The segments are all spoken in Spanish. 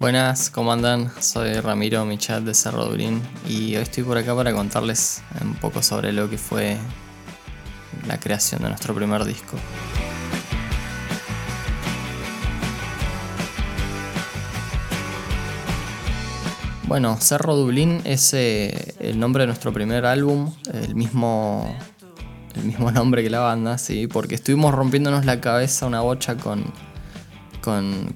Buenas, ¿cómo andan? Soy Ramiro Michat de Cerro Durín y hoy estoy por acá para contarles un poco sobre lo que fue la creación de nuestro primer disco. Bueno, Cerro Dublín es eh, el nombre de nuestro primer álbum, el mismo, el mismo nombre que la banda, sí, porque estuvimos rompiéndonos la cabeza una bocha con,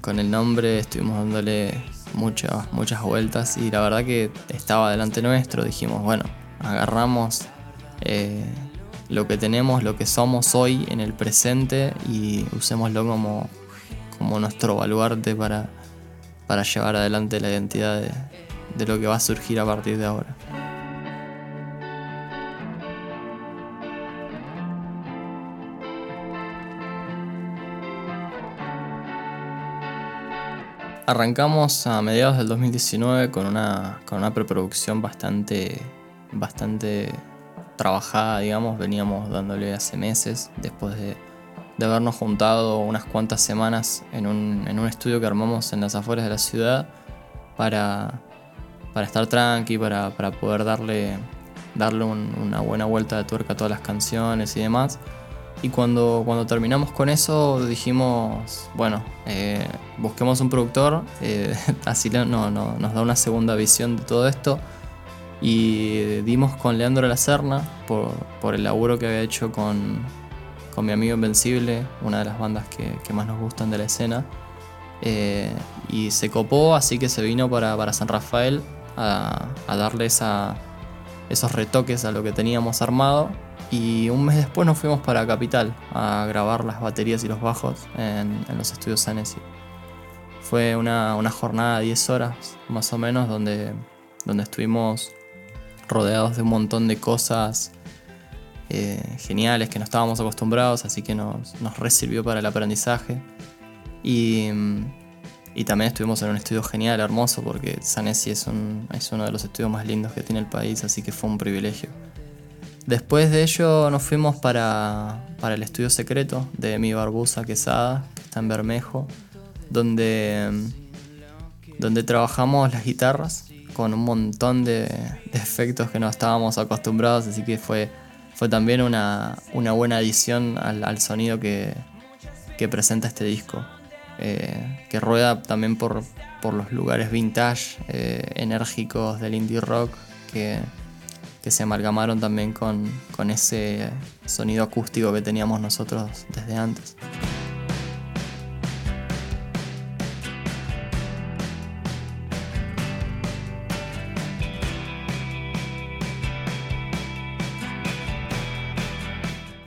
con, el nombre, estuvimos dándole muchas, muchas vueltas y la verdad que estaba delante nuestro, dijimos, bueno, agarramos eh, lo que tenemos, lo que somos hoy en el presente y usémoslo como, como nuestro baluarte para, para llevar adelante la identidad de, de lo que va a surgir a partir de ahora. Arrancamos a mediados del 2019 con una, con una preproducción bastante, bastante trabajada, digamos. Veníamos dándole hace meses, después de, habernos juntado unas cuantas semanas en un, estudio que armamos en las afueras de la ciudad para, para estar tranqui, para, poder darle, darle una buena vuelta de tuerca a todas las canciones y demás. Y cuando, cuando terminamos con eso dijimos, bueno, eh, busquemos un productor, eh, así no, no, nos da una segunda visión de todo esto. Y dimos con Leandro La Serna por, por el laburo que había hecho con, con, mi amigo Invencible, una de las bandas que, más nos gustan de la escena. Eh, y se copó, así que se vino para, para San Rafael a, a darle esa, esos retoques a lo que teníamos armado y un mes después nos fuimos para Capital a grabar las baterías y los bajos en, los estudios Sanesi. Fue una, jornada de 10 horas más o menos donde, donde estuvimos rodeados de un montón de cosas eh, geniales que no estábamos acostumbrados, así que nos, nos sirvió para el aprendizaje. Y, y, también estuvimos en un estudio genial, hermoso, porque Sanesi es, es uno de los estudios más lindos que tiene el país, así que fue un privilegio. Después de ello nos fuimos para, el estudio secreto de mi Barbusa Quesada, que está en Bermejo, donde, donde trabajamos las guitarras con un montón de, efectos que no estábamos acostumbrados, así que fue, fue también una, buena adición al, sonido que, presenta este disco, eh, que rueda también por, los lugares vintage, eh, enérgicos del indie rock, que que se amalgamaron también con, ese sonido acústico que teníamos nosotros desde antes.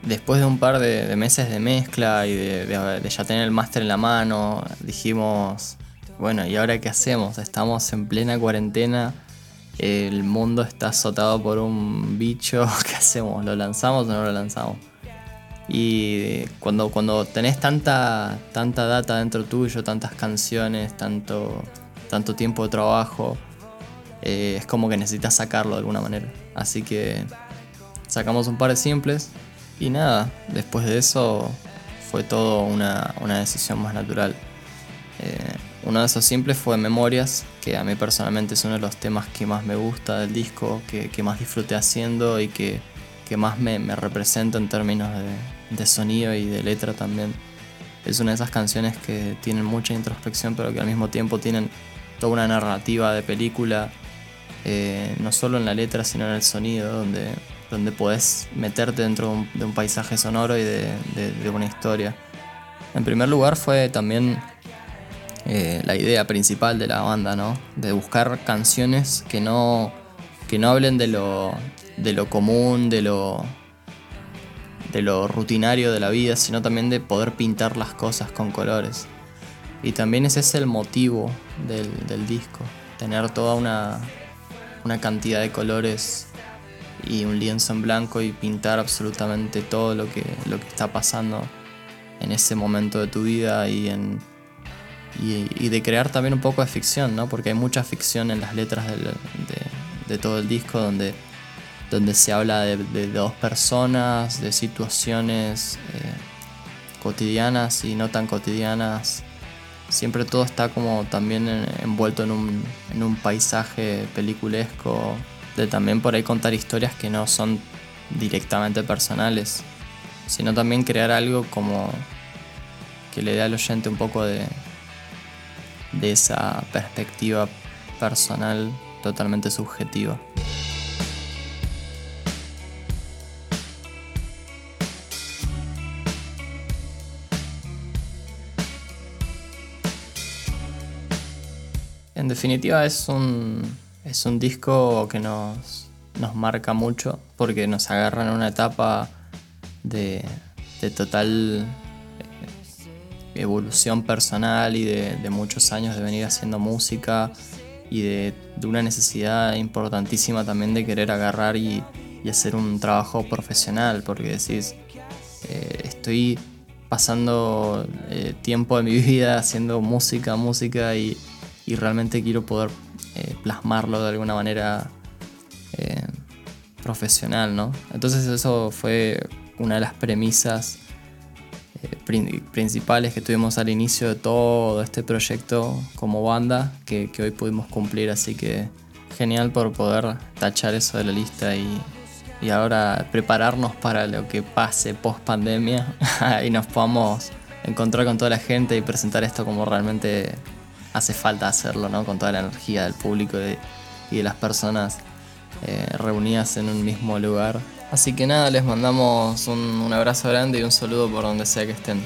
Después de un par de, meses de mezcla y de, ya tener el máster en la mano, dijimos, bueno, ¿y ahora qué hacemos? Estamos en plena cuarentena, el mundo está azotado por un bicho, ¿qué hacemos? ¿Lo lanzamos o no lo lanzamos? Y cuando, cuando tenés tanta, tanta data dentro tuyo, tantas canciones, tanto, tanto tiempo de trabajo, eh, es como que necesitas sacarlo de alguna manera. Así que sacamos un par de simples y nada, después de eso fue todo una, decisión más natural. Eh, uno de esos simples fue Memorias, que a mí personalmente es uno de los temas que más me gusta del disco, que, más disfruté haciendo y que, más me, representa en términos de, sonido y de letra también. Es una de esas canciones que tienen mucha introspección, pero que al mismo tiempo tienen toda una narrativa de película, eh, no solo en la letra, sino en el sonido, donde, donde podés meterte dentro de un, paisaje sonoro y de, de una historia. En primer lugar fue también eh, la idea principal de la banda, ¿no? De buscar canciones que no, que no hablen de lo, de lo común, de lo, de lo rutinario de la vida, sino también de poder pintar las cosas con colores. Y también ese es el motivo del, disco, tener toda una, una cantidad de colores y un lienzo en blanco y pintar absolutamente todo lo que, lo que está pasando en ese momento de tu vida y en y, de crear también un poco de ficción, ¿no? Porque hay mucha ficción en las letras de, todo el disco donde, donde se habla de, dos personas, de situaciones eh, cotidianas y no tan cotidianas, siempre todo está como también envuelto en un, en un paisaje peliculesco, de también por ahí contar historias que no son directamente personales, sino también crear algo como que le dé al oyente un poco de, de esa perspectiva personal totalmente subjetiva. En definitiva es un, es un disco que nos, nos marca mucho porque nos agarra en una etapa de, de total evolución personal y de, muchos años de venir haciendo música y de, una necesidad importantísima también de querer agarrar y, hacer un trabajo profesional porque decís, eh, estoy pasando eh, tiempo de mi vida haciendo música, música y, realmente quiero poder plasmarlo de alguna manera profesional, ¿no? Entonces eso fue una de las premisas eh, principales que tuvimos al inicio de todo este proyecto como banda que, hoy pudimos cumplir, así que genial por poder tachar eso de la lista y, y ahora prepararnos para lo que pase post pandemia y nos podamos encontrar con toda la gente y presentar esto como realmente hace falta hacerlo, ¿no? Con toda la energía del público y de las personas eh, reunidas en un mismo lugar. Así que nada, les mandamos un, abrazo grande y un saludo por donde sea que estén.